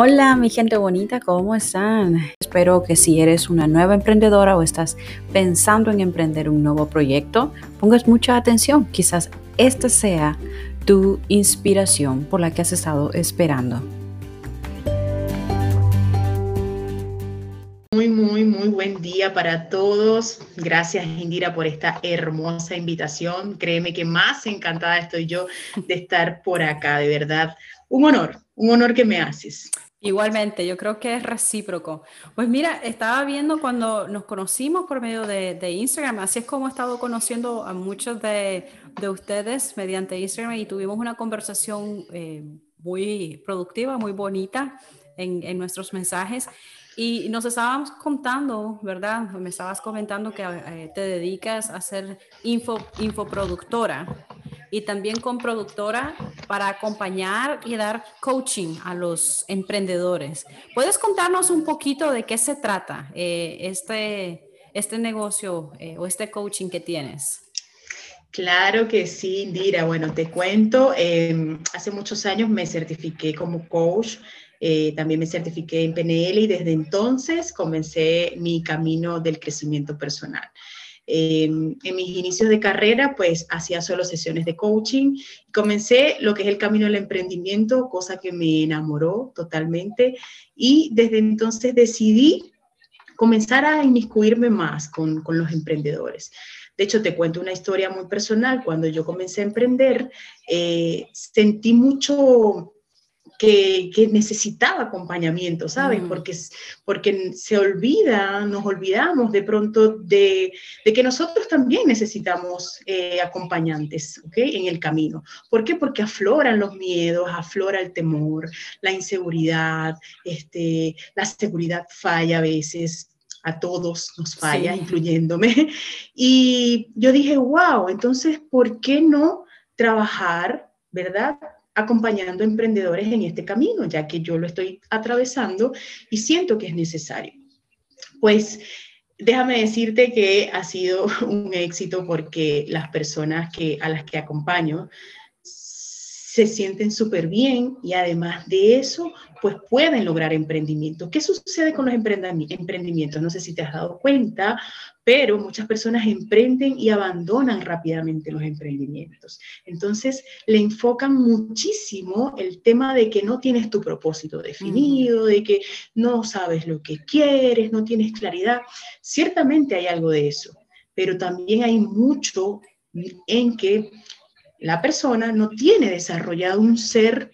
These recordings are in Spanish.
Hola mi gente bonita, ¿cómo están? Espero que si eres una nueva emprendedora o estás pensando en emprender un nuevo proyecto, pongas mucha atención. Quizás esta sea tu inspiración por la que has estado esperando. Muy, muy, muy buen día para todos. Gracias, Indira, por esta hermosa invitación. Créeme que más encantada estoy yo de estar por acá, de verdad. Un honor, un honor que me haces. Igualmente, yo creo que es recíproco. Pues mira, estaba viendo cuando nos conocimos por medio de, Instagram, así es como he estado conociendo a muchos de, ustedes mediante Instagram y tuvimos una conversación eh, muy productiva, muy bonita en, nuestros mensajes. Y nos estábamos contando, ¿verdad? Me estabas comentando que eh, te dedicas a ser info, infoproductora y también con productora para acompañar y dar coaching a los emprendedores. ¿Puedes contarnos un poquito de qué se trata eh, este, este negocio eh, o este coaching que tienes? Claro que sí, Indira. Bueno, te cuento, em, hace muchos años me certifiqué como coach, eh, también me certifiqué en PNL y desde entonces comencé mi camino del crecimiento personal. En mis inicios de carrera, pues hacía solo sesiones de coaching. Comencé lo que es el camino del emprendimiento, cosa que me enamoró totalmente. Y desde entonces decidí comenzar a inmiscuirme más con, con los emprendedores. De hecho, te cuento una historia muy personal. Cuando yo comencé a emprender, eh, sentí mucho que, necesitaba acompañamiento, ¿sabes? Mm. Porque, porque se olvida, nos olvidamos de pronto de, que nosotros también necesitamos eh, acompañantes, ¿ok? En el camino. ¿Por qué? Porque afloran los miedos, aflora el temor, la inseguridad, este, la seguridad falla a veces, a todos nos falla, incluyéndome. Y yo dije, wow, entonces, ¿por qué no trabajar, verdad? Acompañando emprendedores en este camino, ya que yo lo estoy atravesando y siento que es necesario. Pues déjame decirte que ha sido un éxito porque las personas que, a las que acompaño se sienten súper bien y además de eso, pues pueden lograr emprendimiento. ¿Qué sucede con los emprendimientos? No sé si te has dado cuenta, pero muchas personas emprenden y abandonan rápidamente los emprendimientos. Entonces, le enfocan muchísimo el tema de que no tienes tu propósito definido, de que no sabes lo que quieres, no tienes claridad. Ciertamente hay algo de eso, pero también hay mucho en que la persona no tiene desarrollado un ser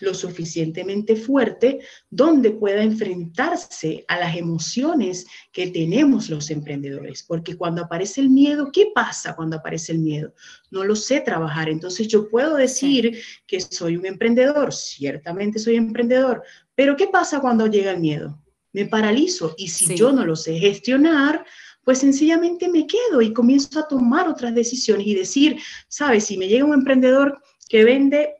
lo suficientemente fuerte donde pueda enfrentarse a las emociones que tenemos los emprendedores. Porque cuando aparece el miedo, ¿qué pasa cuando aparece el miedo? No lo sé trabajar. Entonces yo puedo decir que soy un emprendedor, ciertamente soy emprendedor, pero ¿qué pasa cuando llega el miedo? Me paralizo y si yo no lo sé gestionar, pues sencillamente me quedo y comienzo a tomar otras decisiones y decir, sabes, si me llega un emprendedor que vende,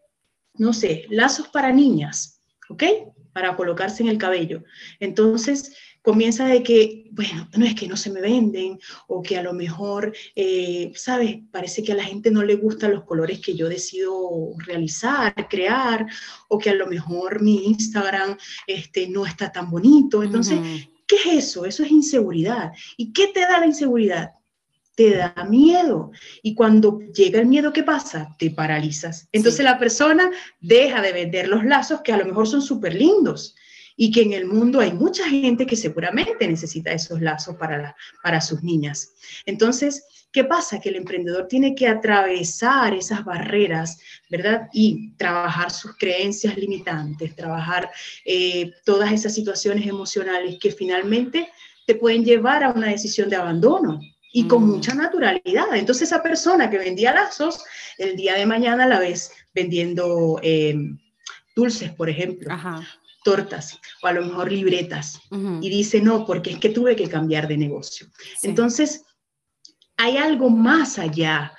no sé, lazos para niñas, ¿ok? Para colocarse en el cabello. Entonces, comienza de que, bueno, no es que no se me venden o que a lo mejor, eh, ¿sabes? Parece que a la gente no le gustan los colores que yo decido realizar, crear, o que a lo mejor mi Instagram este, no está tan bonito. Entonces, ¿Qué es eso? Eso es inseguridad. ¿Y qué te da la inseguridad? Te da miedo. Y cuando llega el miedo, ¿qué pasa? Te paralizas. Entonces la persona deja de vender los lazos que a lo mejor son súper lindos y que en el mundo hay mucha gente que seguramente necesita esos lazos para, para sus niñas. Entonces, ¿Qué pasa? Que el emprendedor tiene que atravesar esas barreras, ¿verdad? Y trabajar sus creencias limitantes, trabajar eh, todas esas situaciones emocionales que finalmente te pueden llevar a una decisión de abandono y con mm. mucha naturalidad. Entonces esa persona que vendía lazos, el día de mañana la ves vendiendo eh, dulces, por ejemplo. tortas o a lo mejor libretas y dice no, porque es que tuve que cambiar de negocio. Entonces, hay algo más allá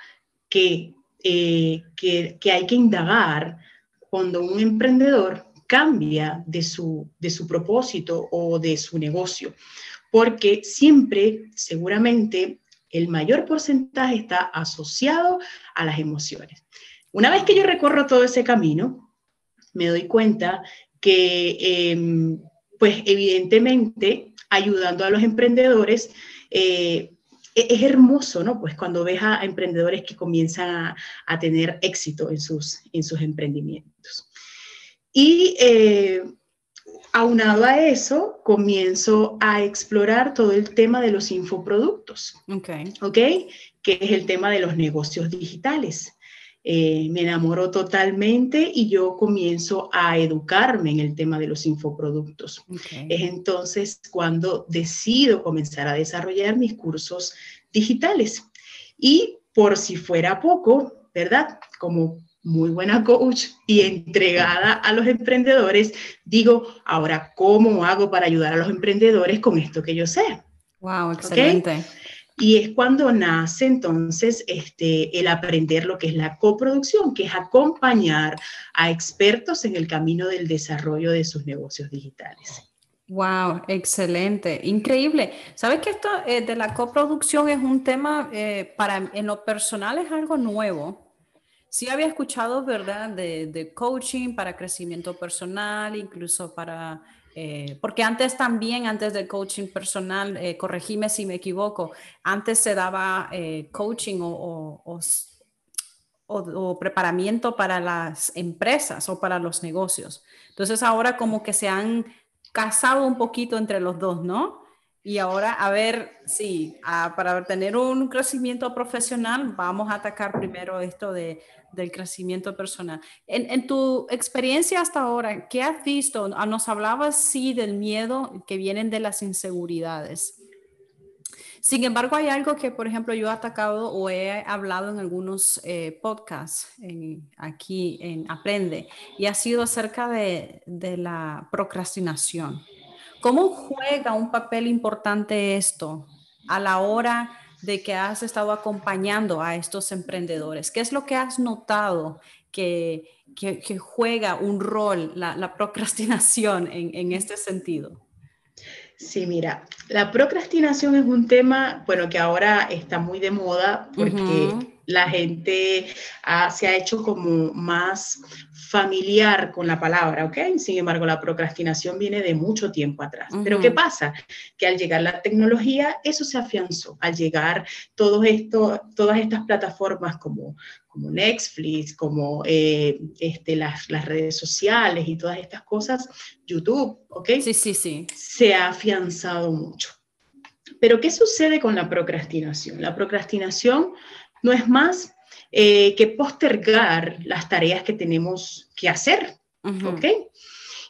que, eh, que, que, hay que indagar cuando un emprendedor cambia de su, de su propósito o de su negocio, porque siempre, seguramente, el mayor porcentaje está asociado a las emociones. Una vez que yo recorro todo ese camino, me doy cuenta que, em, pues evidentemente, ayudando a los emprendedores, eh, e-, es hermoso, ¿no? Pues cuando ves a, emprendedores que comienzan a, tener éxito en sus, en sus emprendimientos. Y eh, aunado a eso, comienzo a explorar todo el tema de los infoproductos. Ok. Ok, que es el tema de los negocios digitales. Eh, me enamoró totalmente y yo comienzo a educarme en el tema de los infoproductos. Es entonces cuando decido comenzar a desarrollar mis cursos digitales. Y por si fuera poco, ¿verdad? Como muy buena coach y entregada a los emprendedores, digo, ahora, ¿cómo hago para ayudar a los emprendedores con esto que yo sé? Wow, excelente. Y es cuando nace entonces este, el aprender lo que es la coproducción, que es acompañar a expertos en el camino del desarrollo de sus negocios digitales. Wow, excelente, increíble. Sabes que esto eh, de la coproducción es un tema eh, para en lo personal es algo nuevo. Sí había escuchado, ¿verdad? De, coaching para crecimiento personal, incluso para eh, porque antes también, antes del coaching personal, eh, si me equivoco, antes se daba eh, coaching o, o, o, preparamiento para las empresas o para los negocios. Entonces ahora como que se han casado un poquito entre los dos, ¿no? Y ahora, a ver, sí, para tener un crecimiento profesional, vamos a atacar primero esto de del crecimiento personal. En, tu experiencia hasta ahora, ¿qué has visto? Ah, nos hablabas, sí, del miedo que vienen de las inseguridades. Sin embargo, hay algo que, por ejemplo, yo he atacado o he hablado en algunos eh, podcasts aquí en Aprende, y ha sido acerca de, de la procrastinación. ¿Cómo juega un papel importante esto a la hora de que has estado acompañando a estos emprendedores? ¿Qué es lo que has notado que, juega un rol la, procrastinación en, este sentido? Sí, mira, la procrastinación es un tema, bueno, que ahora está muy de moda porque la gente se ha hecho como más familiar con la palabra, ¿ok? Sin embargo, la procrastinación viene de mucho tiempo atrás. Pero ¿qué pasa? Que al llegar la tecnología, eso se afianzó. Al llegar todo esto, todas estas plataformas como, como Netflix, como eh, este, las, las, redes sociales y todas estas cosas, YouTube, ¿ok? Sí, sí, sí. Se ha afianzado mucho. Pero ¿qué sucede con la procrastinación? La procrastinación no es más eh, que postergar las tareas que tenemos que hacer. ¿Ok?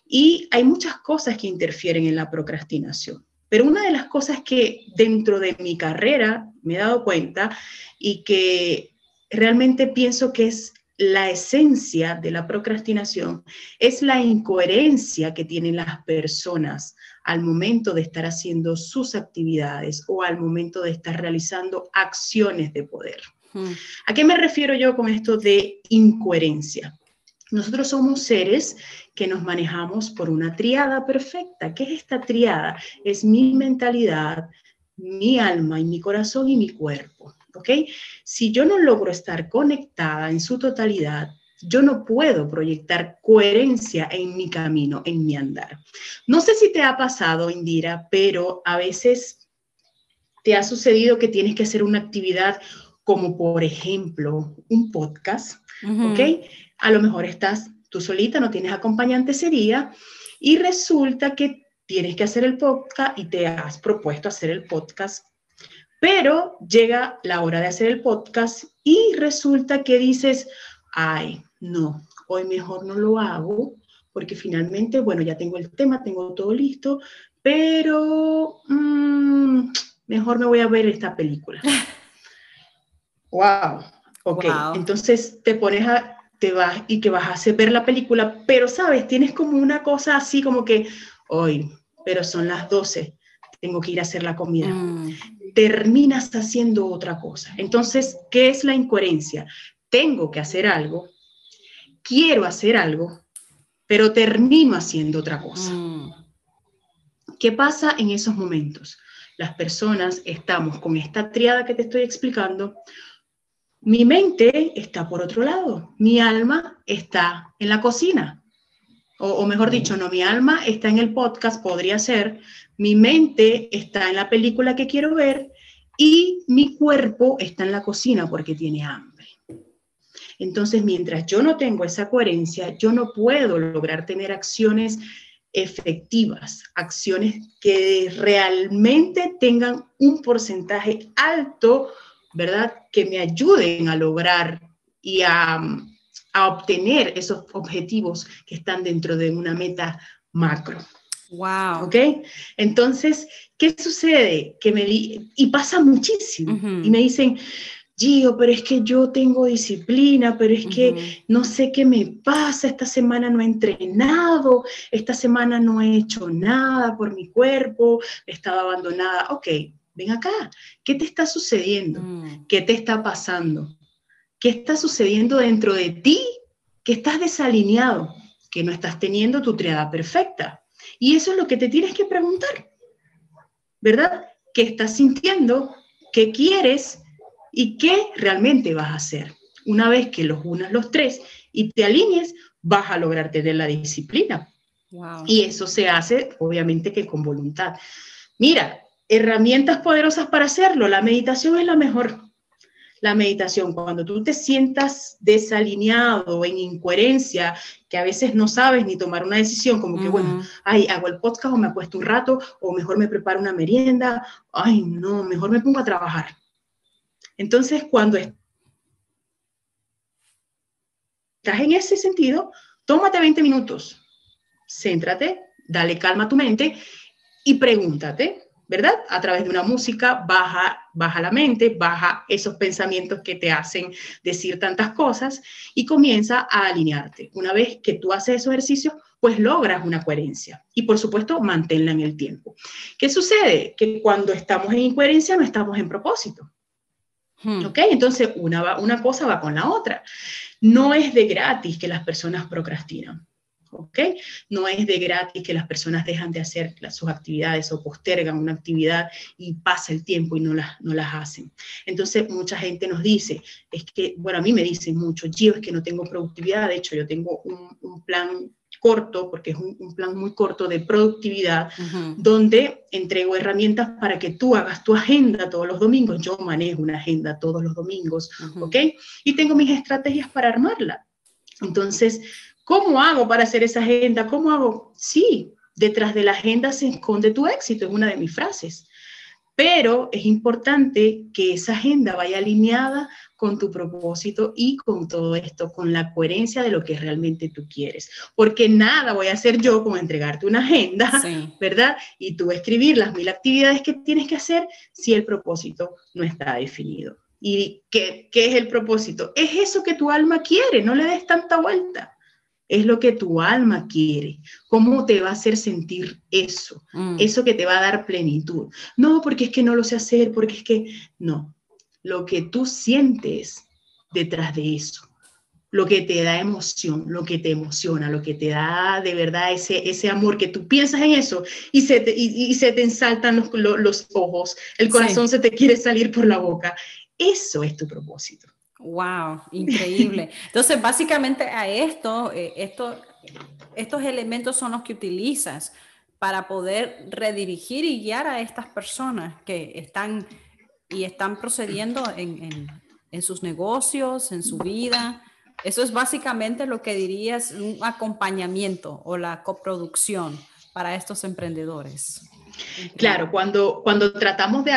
Y hay muchas cosas que interfieren en la procrastinación. Pero una de las cosas que dentro de mi carrera me he dado cuenta y que realmente pienso que es la esencia de la procrastinación es la incoherencia que tienen las personas al momento de estar haciendo sus actividades o al momento de estar realizando acciones de poder. ¿A qué me refiero yo con esto de incoherencia? Nosotros somos seres que nos manejamos por una triada perfecta. ¿Qué es esta triada? Es mi mentalidad, mi alma y mi corazón y mi cuerpo. ¿Ok? Si yo no logro estar conectada en su totalidad, yo no puedo proyectar coherencia en mi camino, en mi andar. No sé si te ha pasado, Indira, pero a veces te ha sucedido que tienes que hacer una actividad como por ejemplo un podcast, ¿ok? A lo mejor estás tú solita, no tienes acompañante ese día y resulta que tienes que hacer el podcast y te has propuesto hacer el podcast, pero llega la hora de hacer el podcast y resulta que dices, ay, no, hoy mejor no lo hago porque finalmente, bueno, ya tengo el tema, tengo todo listo, pero mm, mejor me voy a ver esta película. Wow, ok. Entonces te pones a, te vas y que vas a hacer ver la película, pero sabes, tienes como una cosa así como que, hoy, pero son las 12, tengo que ir a hacer la comida. Mm. Terminas haciendo otra cosa. Entonces, ¿qué es la incoherencia? Tengo que hacer algo, quiero hacer algo, pero termino haciendo otra cosa. Mm. ¿Qué pasa en esos momentos? Las personas estamos con esta triada que te estoy explicando, mi mente está por otro lado, mi alma está en la cocina. o, mejor dicho, no, mi alma está en el podcast, podría ser, mi mente está en la película que quiero ver y mi cuerpo está en la cocina porque tiene hambre. Entonces, mientras yo no tengo esa coherencia, yo no puedo lograr tener acciones efectivas, acciones que realmente tengan un porcentaje alto, ¿verdad? Que me ayuden a lograr y a, a obtener esos objetivos que están dentro de una meta macro. Wow. ¿Ok? Entonces, ¿qué sucede? Que me y pasa muchísimo. Y me dicen, Gio, pero es que yo tengo disciplina, pero es que no sé qué me pasa, esta semana no he entrenado, esta semana no he hecho nada por mi cuerpo, he estado abandonada. Ok, ven acá, ¿qué te está sucediendo? Mm. ¿Qué te está pasando? ¿Qué está sucediendo dentro de ti? Que estás desalineado, que no estás teniendo tu triada perfecta. Y eso es lo que te tienes que preguntar, ¿verdad? ¿Qué estás sintiendo? ¿Qué quieres? ¿Y qué realmente vas a hacer? Una vez que los unas los tres y te alinees, vas a lograr tener la disciplina. Y eso se hace, obviamente, que con voluntad. Mira, herramientas poderosas para hacerlo. La meditación es la mejor la meditación, cuando tú te sientas desalineado, en incoherencia, que a veces no sabes ni tomar una decisión, como que, bueno, ay, hago el podcast o me apuesto un rato, o mejor me preparo una merienda, ay, no, mejor me pongo a trabajar. Entonces, cuando estás en ese sentido, tómate 20 minutos, céntrate, dale calma a tu mente y pregúntate, ¿verdad? A través de una música, baja, baja la mente, baja esos pensamientos que te hacen decir tantas cosas y comienza a alinearte. Una vez que tú haces esos ejercicios, pues logras una coherencia y por supuesto manténla en el tiempo. ¿Qué sucede? Que cuando estamos en incoherencia no estamos en propósito. Hmm. ¿Ok? Entonces una, una cosa va con la otra. No es de gratis que las personas procrastinan. ¿Ok? No es de gratis que las personas dejan de hacer sus actividades o postergan una actividad y pasa el tiempo y no las, no las hacen. Entonces, mucha gente nos dice, es que, bueno, a mí me dicen mucho, yo es que no tengo productividad, de hecho, yo tengo un, plan corto, porque es un, plan muy corto de productividad, donde entrego herramientas para que tú hagas tu agenda todos los domingos. Yo manejo una agenda todos los domingos, ¿ok? Y tengo mis estrategias para armarla. Entonces, ¿Cómo hago para hacer esa agenda? ¿Cómo hago? Sí, detrás de la agenda se esconde tu éxito, es una de mis frases. Pero es importante que esa agenda vaya alineada con tu propósito y con todo esto, con la coherencia de lo que realmente tú quieres. Porque nada voy a hacer yo como entregarte una agenda, ¿verdad? Y tú escribir las mil actividades que tienes que hacer si el propósito no está definido. ¿Y qué, qué es el propósito? Es eso que tu alma quiere, no le des tanta vuelta es lo que tu alma quiere. ¿Cómo te va a hacer sentir eso? Mm. Eso que te va a dar plenitud. No, porque es que no lo sé hacer, porque es que no. Lo que tú sientes detrás de eso, lo que te da emoción, lo que te emociona, lo que te da de verdad ese, ese amor, que tú piensas en eso y se te, y, se te ensaltan los, ojos, el corazón se te quiere salir por la boca. Eso es tu propósito. Wow, increíble. Entonces, básicamente a esto, eh, esto, estos elementos son los que utilizas para poder redirigir y guiar a estas personas que están y están procediendo en, en sus negocios, en su vida. Eso es básicamente lo que dirías un acompañamiento o la coproducción para estos emprendedores. Claro, cuando, cuando tratamos de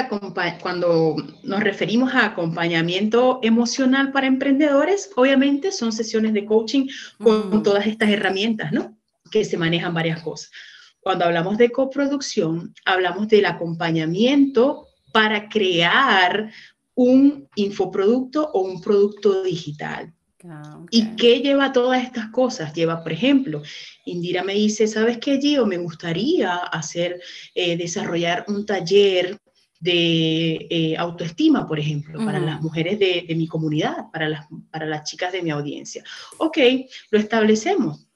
cuando nos referimos a acompañamiento emocional para emprendedores, obviamente son sesiones de coaching con mm. todas estas herramientas, ¿no? Que se manejan varias cosas. Cuando hablamos de coproducción, hablamos del acompañamiento para crear un infoproducto o un producto digital. Ah, ¿Y qué lleva todas estas cosas? Lleva, por ejemplo, Indira me dice, ¿sabes qué, Gio? Me gustaría hacer, eh, desarrollar un taller de eh, autoestima, por ejemplo, para las mujeres de, mi comunidad, para las, para las chicas de mi audiencia. Ok, lo establecemos.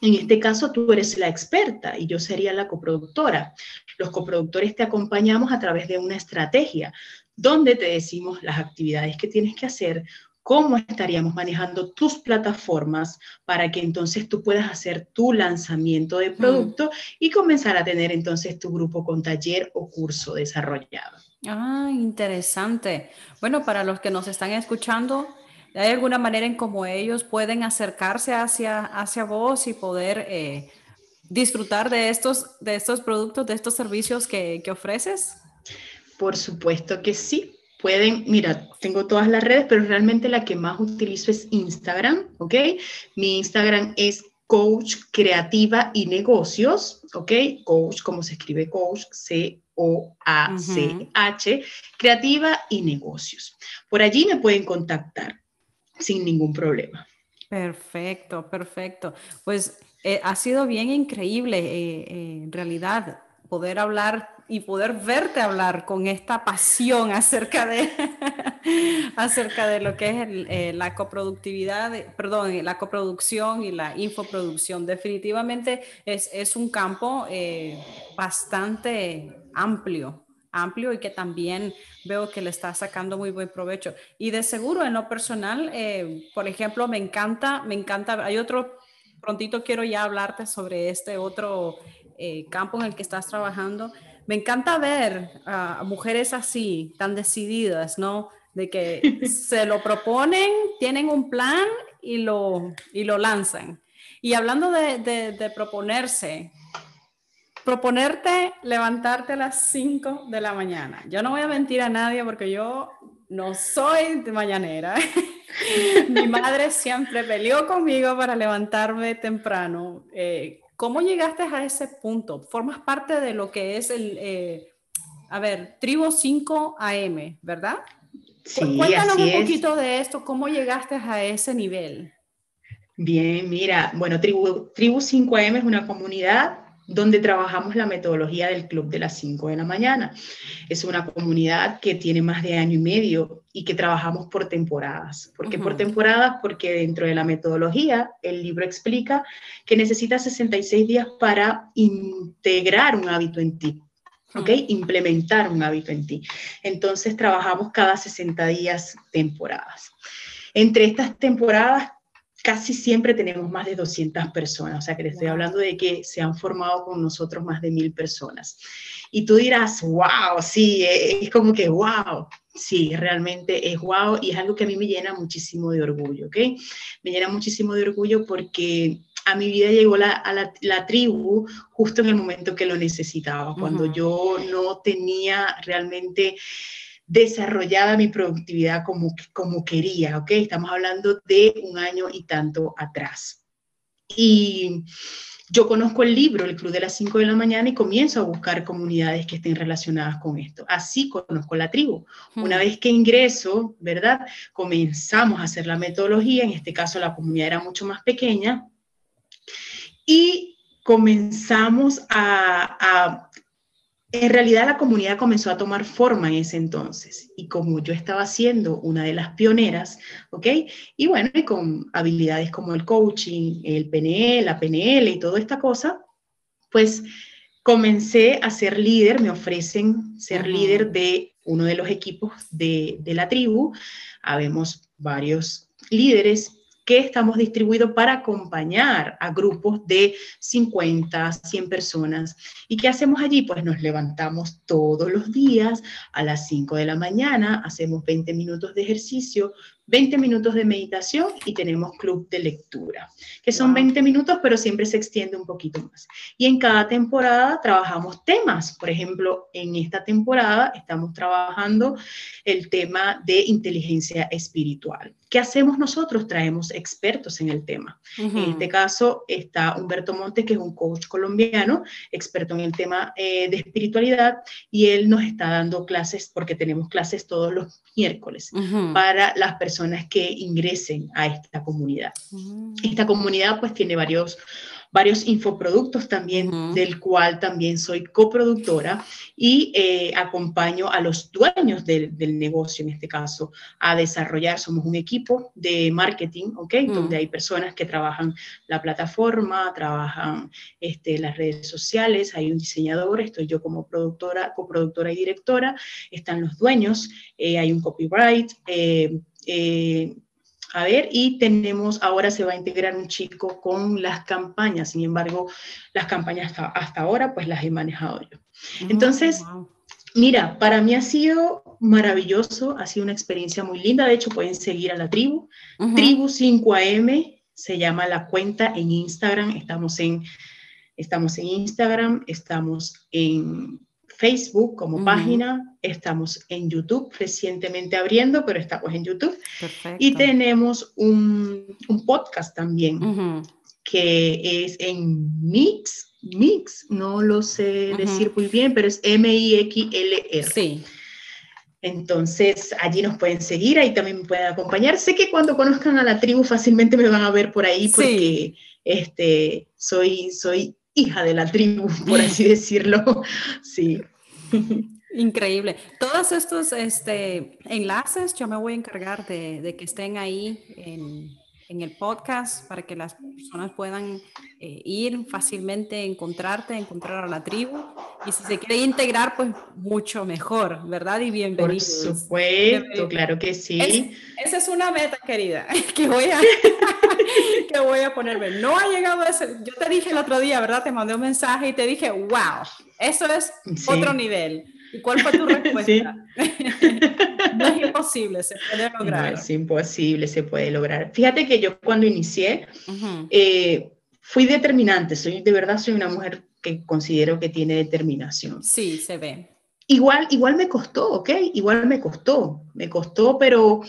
En este caso, tú eres la experta y yo sería la coproductora. Los coproductores te acompañamos a través de una estrategia donde te decimos las actividades que tienes que hacer, cómo estaríamos manejando tus plataformas para que entonces tú puedas hacer tu lanzamiento de producto y comenzar a tener entonces tu grupo con taller o curso desarrollado. Ah, interesante. Bueno, para los que nos están escuchando, ¿hay alguna manera en cómo ellos pueden acercarse hacia, hacia vos y poder eh, disfrutar de estos, de estos productos, de estos servicios que, que ofreces? Por supuesto que sí pueden, mira, tengo todas las redes, pero realmente la que más utilizo es Instagram, ¿ok? Mi Instagram es Coach Creativa y Negocios, ¿ok? Coach, como se escribe Coach, C-O-A-C-H, Creativa y Negocios. Por allí me pueden contactar sin ningún problema. Perfecto, perfecto. Pues eh, ha sido bien increíble, eh, eh, en realidad, poder hablar y poder verte hablar con esta pasión acerca de, acerca de lo que es eh, la coproductividad, perdón, la coproducción y la infoproducción. Definitivamente es, es un campo eh, bastante amplio amplio y que también veo que le está sacando muy buen provecho. Y de seguro en lo personal, eh, por ejemplo, me encanta, me encanta, hay otro, prontito quiero ya hablarte sobre este otro campo en el que estás trabajando, me encanta ver a mujeres así, tan decididas, ¿no? De que se lo proponen, tienen un plan y lo, y lo lanzan. Y hablando de, de, proponerse, proponerte levantarte a las 5 de la mañana. Yo no voy a mentir a nadie porque yo no soy de mañanera. Mi madre siempre peleó conmigo para levantarme temprano. Eh, ¿Cómo llegaste a ese punto? Formas parte de lo que es el, eh, a ver, Tribu 5 AM, ¿verdad? Sí, Cuéntanos un poquito de esto, ¿cómo llegaste a ese nivel? Bien, mira, bueno, Tribu, Tribu 5 AM es una comunidad donde trabajamos la metodología del club de las 5 de la mañana. Es una comunidad que tiene más de año y medio y que trabajamos por temporadas. ¿Por qué por temporadas? Porque dentro de la metodología el libro explica que necesitas 66 días para integrar un hábito en ti. ¿ok? Implementar un hábito en ti. Entonces trabajamos cada 60 días temporadas. Entre estas temporadas casi siempre tenemos más de 200 personas, o sea que le estoy hablando de que se han formado con nosotros más de mil personas. Y tú dirás, wow, sí, es como que wow, sí, realmente es wow y es algo que a mí me llena muchísimo de orgullo, ¿ok? Me llena muchísimo de orgullo porque a mi vida llegó la, a la, tribu justo en el momento que lo necesitaba, cuando yo no tenía realmente desarrollada mi productividad como, como quería, ¿ok? Estamos hablando de un año y tanto atrás. Y yo conozco el libro, el Club de las 5 de la mañana, y comienzo a buscar comunidades que estén relacionadas con esto. Así conozco la tribu. Una vez que ingreso, ¿verdad? Comenzamos a hacer la metodología, en este caso la comunidad era mucho más pequeña, y comenzamos a, a en realidad la comunidad comenzó a tomar forma en ese entonces y como yo estaba siendo una de las pioneras, ¿ok? Y bueno, y con habilidades como el coaching, el PNL, la PNL y toda esta cosa, pues comencé a ser líder, me ofrecen ser líder de uno de los equipos de, de la tribu. Habemos varios líderes que estamos distribuidos para acompañar a grupos de 50, 100 personas. ¿Y qué hacemos allí? Pues nos levantamos todos los días a las 5 de la mañana, hacemos 20 minutos de ejercicio, 20 minutos de meditación y tenemos club de lectura, que son 20 minutos, pero siempre se extiende un poquito más. Y en cada temporada trabajamos temas. Por ejemplo, en esta temporada estamos trabajando el tema de inteligencia espiritual. ¿Qué hacemos nosotros? Traemos expertos en el tema. En este caso está Humberto Montes, que es un coach colombiano, experto en el tema eh, de espiritualidad, y él nos está dando clases, porque tenemos clases todos los miércoles, para las personas que ingresen a esta comunidad. Mm. Esta comunidad pues tiene varios varios infoproductos también, del cual también soy coproductora y eh, acompaño a los dueños del, negocio, en este caso, a desarrollar. Somos un equipo de marketing, ¿ok? Mm. Donde hay personas que trabajan la plataforma, trabajan este, las redes sociales, hay un diseñador, estoy yo como productora, coproductora y directora, están los dueños, eh, hay un copyright. Eh, a ver, y tenemos, ahora se va a integrar un chico con las campañas, sin embargo, las campañas hasta, ahora pues las he manejado yo. Ah, Entonces, mira, para mí ha sido maravilloso, ha sido una experiencia muy linda, de hecho pueden seguir a la tribu, tribu 5am, se llama la cuenta en Instagram, estamos en, estamos en Instagram, estamos en Facebook como página, estamos en YouTube, recientemente abriendo, pero estamos en YouTube. Y tenemos un, un podcast también, que es en Mix, Mix, no lo sé decir muy bien, pero es M-I-X-L-R. Sí. Entonces, allí nos pueden seguir, ahí también me pueden acompañar. Sé que cuando conozcan a la tribu fácilmente me van a ver por ahí porque este, soy, soy hija de la tribu, por así decirlo. Sí. Increíble. Todos estos este, enlaces yo me voy a encargar de, que estén ahí en, el podcast para que las personas puedan eh, ir fácilmente, encontrarte, encontrar a la tribu. Y si se quiere integrar, pues mucho mejor, ¿verdad? Y bienvenido. Por supuesto, claro que sí. esa es una meta, querida, que voy a, que voy a ponerme. No ha llegado a ese. Yo te dije el otro día, ¿verdad? Te mandé un mensaje y te dije, wow, eso es otro nivel. ¿Y cuál fue tu respuesta? no es imposible, se puede lograr. No es imposible, se puede lograr. Fíjate que yo cuando inicié, eh, fui determinante, soy, de verdad soy una mujer que considero que tiene determinación. Sí, se ve. Igual, igual me costó, ¿ok? Igual me costó, me costó, pero,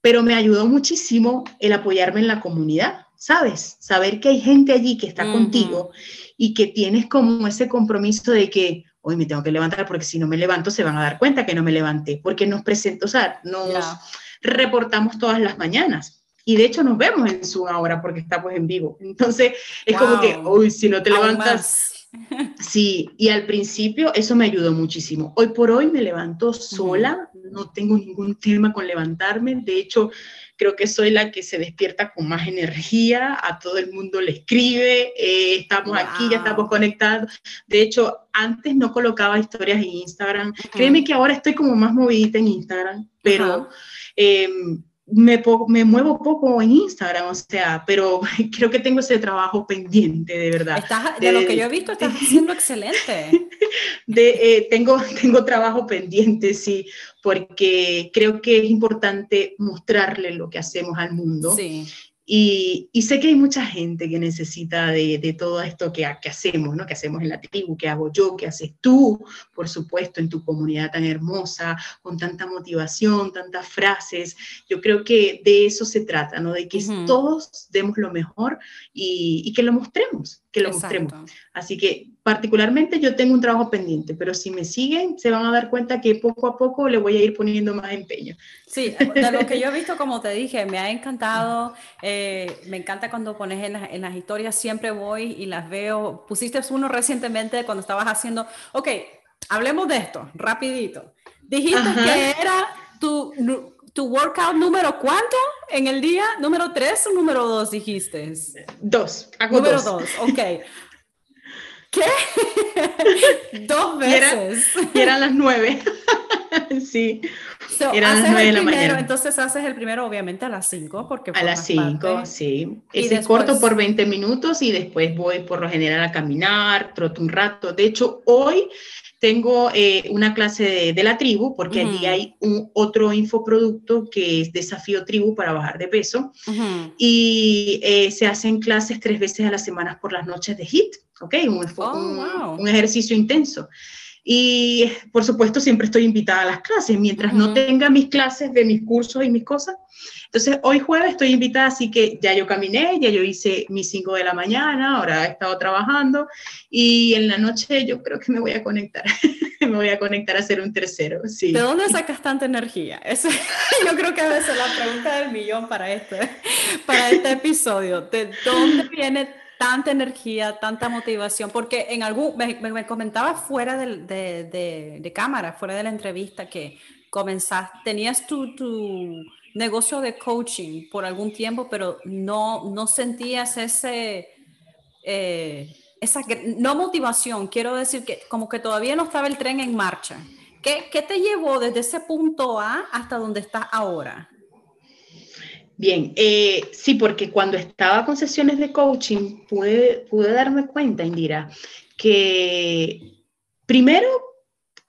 pero me ayudó muchísimo el apoyarme en la comunidad, ¿sabes? Saber que hay gente allí que está contigo y que tienes como ese compromiso de que hoy me tengo que levantar porque si no me levanto se van a dar cuenta que no me levanté, porque nos presento, o sea, nos reportamos todas las mañanas. Y de hecho nos vemos en Zoom ahora porque estamos en vivo. Entonces es como que, uy, si no te levantas... Sí, y al principio eso me ayudó muchísimo. Hoy por hoy me levanto sola, no tengo ningún tema con levantarme. De hecho, creo que soy la que se despierta con más energía, a todo el mundo le escribe, eh, estamos aquí, ya estamos conectados. De hecho, antes no colocaba historias en Instagram. Créeme que ahora estoy como más movidita en Instagram, pero me, me, muevo poco en Instagram, o sea, pero creo que tengo ese trabajo pendiente, de verdad. de, lo que yo he visto, estás haciendo excelente. De, eh, tengo, tengo trabajo pendiente, sí, porque creo que es importante mostrarle lo que hacemos al mundo. Sí. Y, sé que hay mucha gente que necesita de, todo esto que, que, hacemos, ¿no? Que hacemos en la tribu, que hago yo, que haces tú, por supuesto, en tu comunidad tan hermosa, con tanta motivación, tantas frases. Yo creo que de eso se trata, ¿no? De que todos demos lo mejor y, que lo mostremos, que lo mostremos. Así que particularmente yo tengo un trabajo pendiente, pero si me siguen se van a dar cuenta que poco a poco le voy a ir poniendo más empeño. Sí, de lo que yo he visto, como te dije, me ha encantado, eh, me encanta cuando pones en, en, las historias, siempre voy y las veo. Pusiste uno recientemente cuando estabas haciendo, ok, hablemos de esto, rapidito. Dijiste que era tu, tu workout número cuánto en el día, número tres o número dos dijiste? Dos, número dos, ok. ¿Qué? Dos veces. Y, eran las nueve. sí. eran las nueve de la mañana. Entonces haces el primero, obviamente, a las cinco. Porque a las cinco, sí. Ese es corto por 20 minutos y después voy por lo general a caminar, troto un rato. De hecho, hoy tengo eh, una clase de, la tribu, porque allí hay un otro infoproducto que es Desafío Tribu para bajar de peso. Y eh, se hacen clases tres veces a la semana por las noches de HIT, ¿ok? Un, oh, un, ejercicio intenso. Y por supuesto, siempre estoy invitada a las clases. Mientras no tenga mis clases de mis cursos y mis cosas, entonces, hoy jueves estoy invitada, así que ya yo caminé, ya yo hice mis 5 de la mañana, ahora he estado trabajando y en la noche yo creo que me voy a conectar, me voy a conectar a hacer un tercero, sí. ¿De dónde sacas tanta energía? Eso, yo creo que a veces la pregunta del millón para este, para este episodio. ¿De dónde viene tanta energía, tanta motivación? Porque en algún, me, me comentaba fuera de, cámara, fuera de la entrevista, que comenzaste, tenías tu, tu negocio de coaching por algún tiempo, pero no, no sentías ese, eh, esa, no motivación, quiero decir que como que todavía no estaba el tren en marcha. ¿Qué, qué te llevó desde ese punto A hasta donde estás ahora? Bien, eh, sí, porque cuando estaba con sesiones de coaching pude, pude darme cuenta, Indira, que primero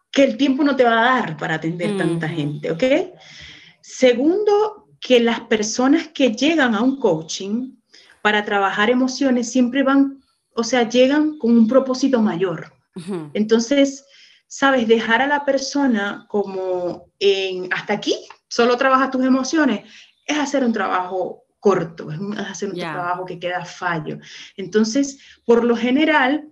que el tiempo no te va a dar para atender tanta gente, ¿ok? Segundo, que las personas que llegan a un coaching para trabajar emociones siempre van, o sea, llegan con un propósito mayor. Entonces, sabes, dejar a la persona como en hasta aquí, solo trabajas tus emociones, es hacer un trabajo corto, es hacer un trabajo que queda fallo. Entonces, por lo general,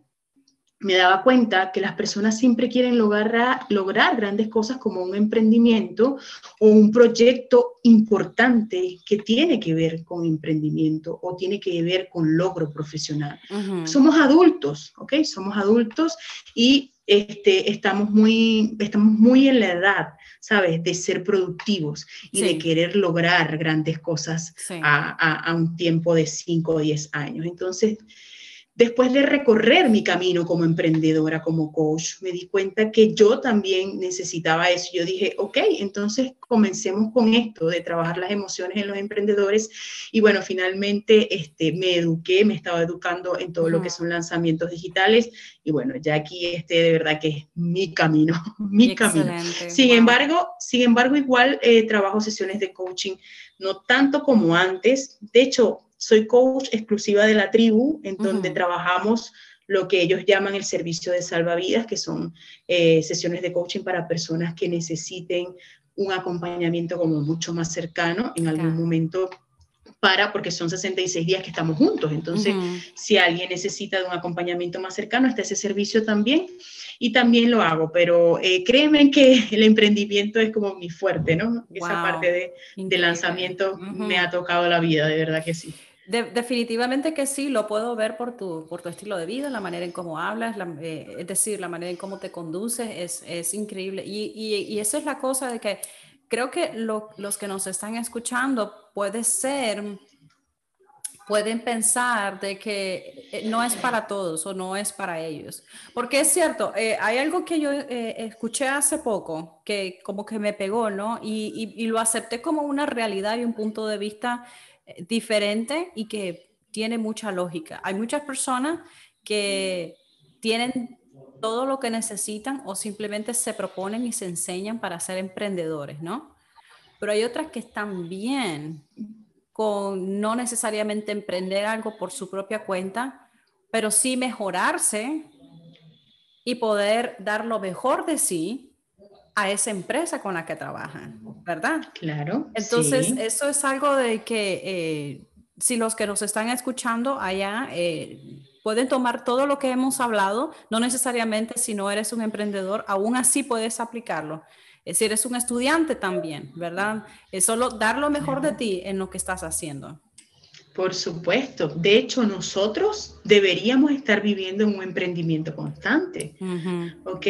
me daba cuenta que las personas siempre quieren lograr, lograr grandes cosas como un emprendimiento o un proyecto importante que tiene que ver con emprendimiento o tiene que ver con logro profesional. Somos adultos, ¿ok? Somos adultos y este, estamos, muy, estamos muy en la edad, ¿sabes? De ser productivos y de querer lograr grandes cosas a, a, a, un tiempo de 5 o 10 años. Entonces, Después de recorrer mi camino como emprendedora, como coach, me di cuenta que yo también necesitaba eso. Yo dije, ok, entonces comencemos con esto de trabajar las emociones en los emprendedores. Y bueno, finalmente este, me eduqué, me estaba educando en todo lo que son lanzamientos digitales. Y bueno, ya aquí este de verdad que es mi camino, mi camino. Sin embargo, sin embargo, igual eh, trabajo sesiones de coaching, no tanto como antes. De hecho, soy coach exclusiva de la tribu, en donde trabajamos lo que ellos llaman el servicio de salvavidas, que son eh, sesiones de coaching para personas que necesiten un acompañamiento como mucho más cercano en algún momento para, porque son 66 días que estamos juntos. Entonces, si alguien necesita de un acompañamiento más cercano, está ese servicio también y también lo hago, pero eh, créeme que el emprendimiento es como mi fuerte, ¿no? Esa parte de, de lanzamiento me ha tocado la vida, de verdad que sí definitivamente que sí, lo puedo ver por tu, por tu estilo de vida, la manera en cómo hablas, eh, es decir, la manera en cómo te conduces, es, es increíble. Y, y, y, esa es la cosa de que creo que los que nos están escuchando puede ser, pueden pensar de que eh, no es para todos o no es para ellos. Porque es cierto, eh, hay algo que yo escuché hace poco que como que me pegó, ¿no? Y, y lo acepté como una realidad y un punto de vista diferente y que tiene mucha lógica. Hay muchas personas que tienen todo lo que necesitan o simplemente se proponen y se enseñan para ser emprendedores, ¿no? Pero hay otras que están bien con no necesariamente emprender algo por su propia cuenta, pero sí mejorarse y poder dar lo mejor de sí a esa empresa con la que trabajan, ¿verdad? Claro. Entonces, eso es algo de que eh, si los que nos están escuchando allá eh, pueden tomar todo lo que hemos hablado, no necesariamente si no eres un emprendedor, aún así puedes aplicarlo. Si eres un estudiante también, ¿verdad? Es solo dar lo mejor de ti en lo que estás haciendo. Por supuesto. De hecho, nosotros deberíamos estar viviendo en un emprendimiento constante. ¿Ok?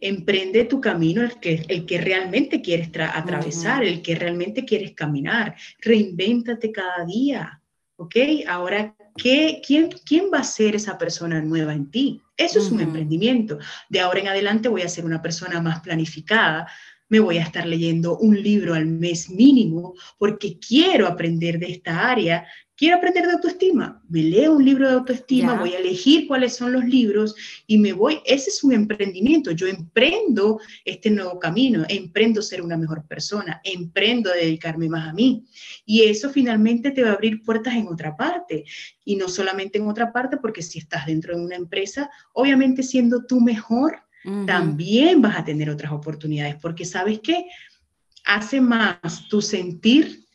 Emprende tu camino, el que, el que realmente quieres atravesar, el que realmente quieres caminar. Reinvéntate cada día. ¿Ok? Ahora, ¿qué, quién, ¿quién va a ser esa persona nueva en ti? Eso es un emprendimiento. De ahora en adelante voy a ser una persona más planificada, me voy a estar leyendo un libro al mes mínimo porque quiero aprender de esta área Quiero aprender de autoestima, me leo un libro de autoestima, voy a elegir cuáles son los libros y me voy, ese es un emprendimiento, yo emprendo este nuevo camino, emprendo ser una mejor persona, emprendo dedicarme más a mí. Y eso finalmente te va a abrir puertas en otra parte. Y no solamente en otra parte, porque si estás dentro de una empresa, obviamente siendo tú mejor, también vas a tener otras oportunidades, porque sabes que hace más tu sentir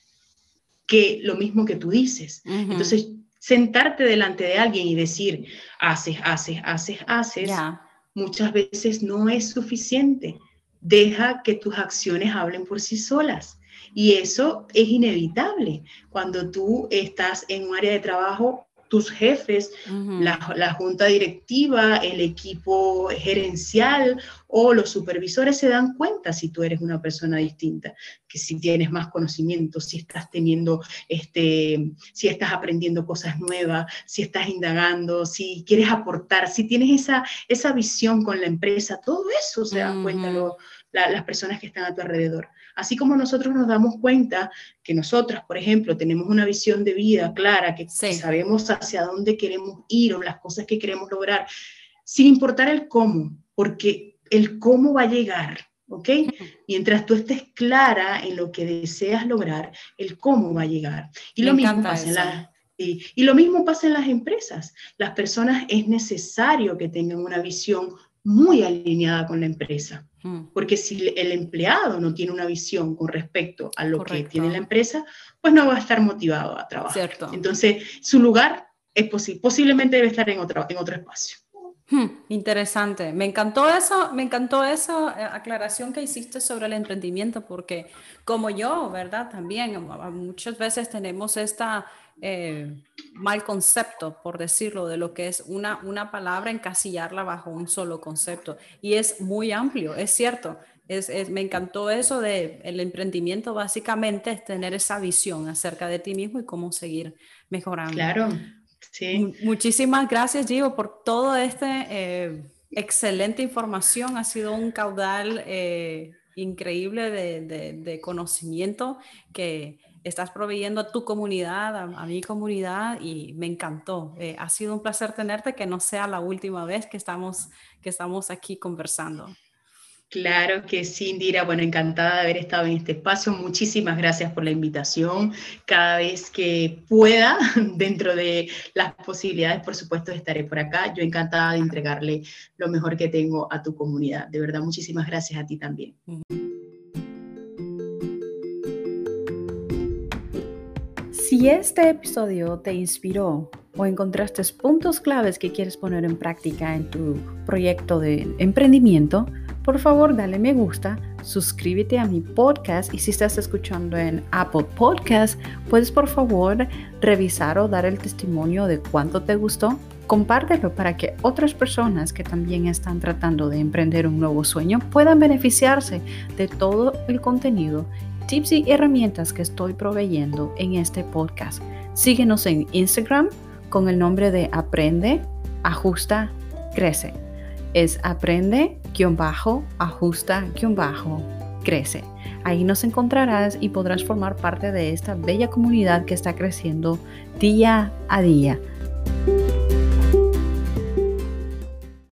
que lo mismo que tú dices. Entonces, sentarte delante de alguien y decir, haces, haces, haces, haces, muchas veces no es suficiente. Deja que tus acciones hablen por sí solas. Y eso es inevitable. Cuando tú estás en un área de trabajo tus jefes, la, junta directiva, el equipo gerencial o los supervisores se dan cuenta si tú eres una persona distinta, que si tienes más conocimiento, si estás teniendo, este, si estás aprendiendo cosas nuevas, si estás indagando, si quieres aportar, si tienes esa, esa visión con la empresa, todo eso se dan cuenta las personas que están a tu alrededor. Así como nosotros nos damos cuenta que nosotras, por ejemplo, tenemos una visión de vida clara, que sabemos hacia dónde queremos ir o las cosas que queremos lograr, sin importar el cómo, porque el cómo va a llegar, ¿ok? Mientras tú estés clara en lo que deseas lograr, el cómo va a llegar. Y lo mismo pasa en la, y, lo mismo pasa en las empresas. Las personas es necesario que tengan una visión muy alineada con la empresa. Mm. Porque si el empleado no tiene una visión con respecto a lo que tiene la empresa, pues no va a estar motivado a trabajar. Entonces, su lugar es posiblemente debe estar en otro, en otro espacio. Hmm, interesante. Me encantó eso, me encantó esa eh, aclaración que hiciste sobre el emprendimiento, porque como yo, ¿verdad? También muchas veces tenemos esta eh, mal concepto, por decirlo, de lo que es una, una palabra, encasillarla bajo un solo concepto. Y es muy amplio, es cierto. Es, me encantó eso de el emprendimiento, básicamente es tener esa visión acerca de ti mismo y cómo seguir mejorando. Claro. Muchísimas gracias, Gio, por todo este eh, excelente información. Ha sido un caudal eh, increíble de, conocimiento que estás proveyendo a tu comunidad, a, mi comunidad, y me encantó. Eh, ha sido un placer tenerte, que no sea la última vez que estamos, que estamos aquí conversando. Claro que sí, Indira. Bueno, encantada de haber estado en este espacio. Muchísimas gracias por la invitación. Cada vez que pueda, dentro de las posibilidades, por supuesto, estaré por acá. Yo encantada de entregarle lo mejor que tengo a tu comunidad. De verdad, muchísimas gracias a ti también. Si este episodio te inspiró o encontraste puntos claves que quieres poner en práctica en tu proyecto de emprendimiento, por favor dale me gusta, suscríbete a mi podcast y si estás escuchando en Apple Podcast, puedes por favor revisar o dar el testimonio de cuánto te gustó. Compártelo para que otras personas que también están tratando de emprender un nuevo sueño puedan beneficiarse de todo el contenido, tips y herramientas que estoy proveyendo en este podcast. Síguenos en Instagram con el nombre de Aprende, Ajusta, Crece es aprende, bajo, ajusta, bajo, crece. Ahí nos encontrarás y podrás formar parte de esta bella comunidad que está creciendo día a día.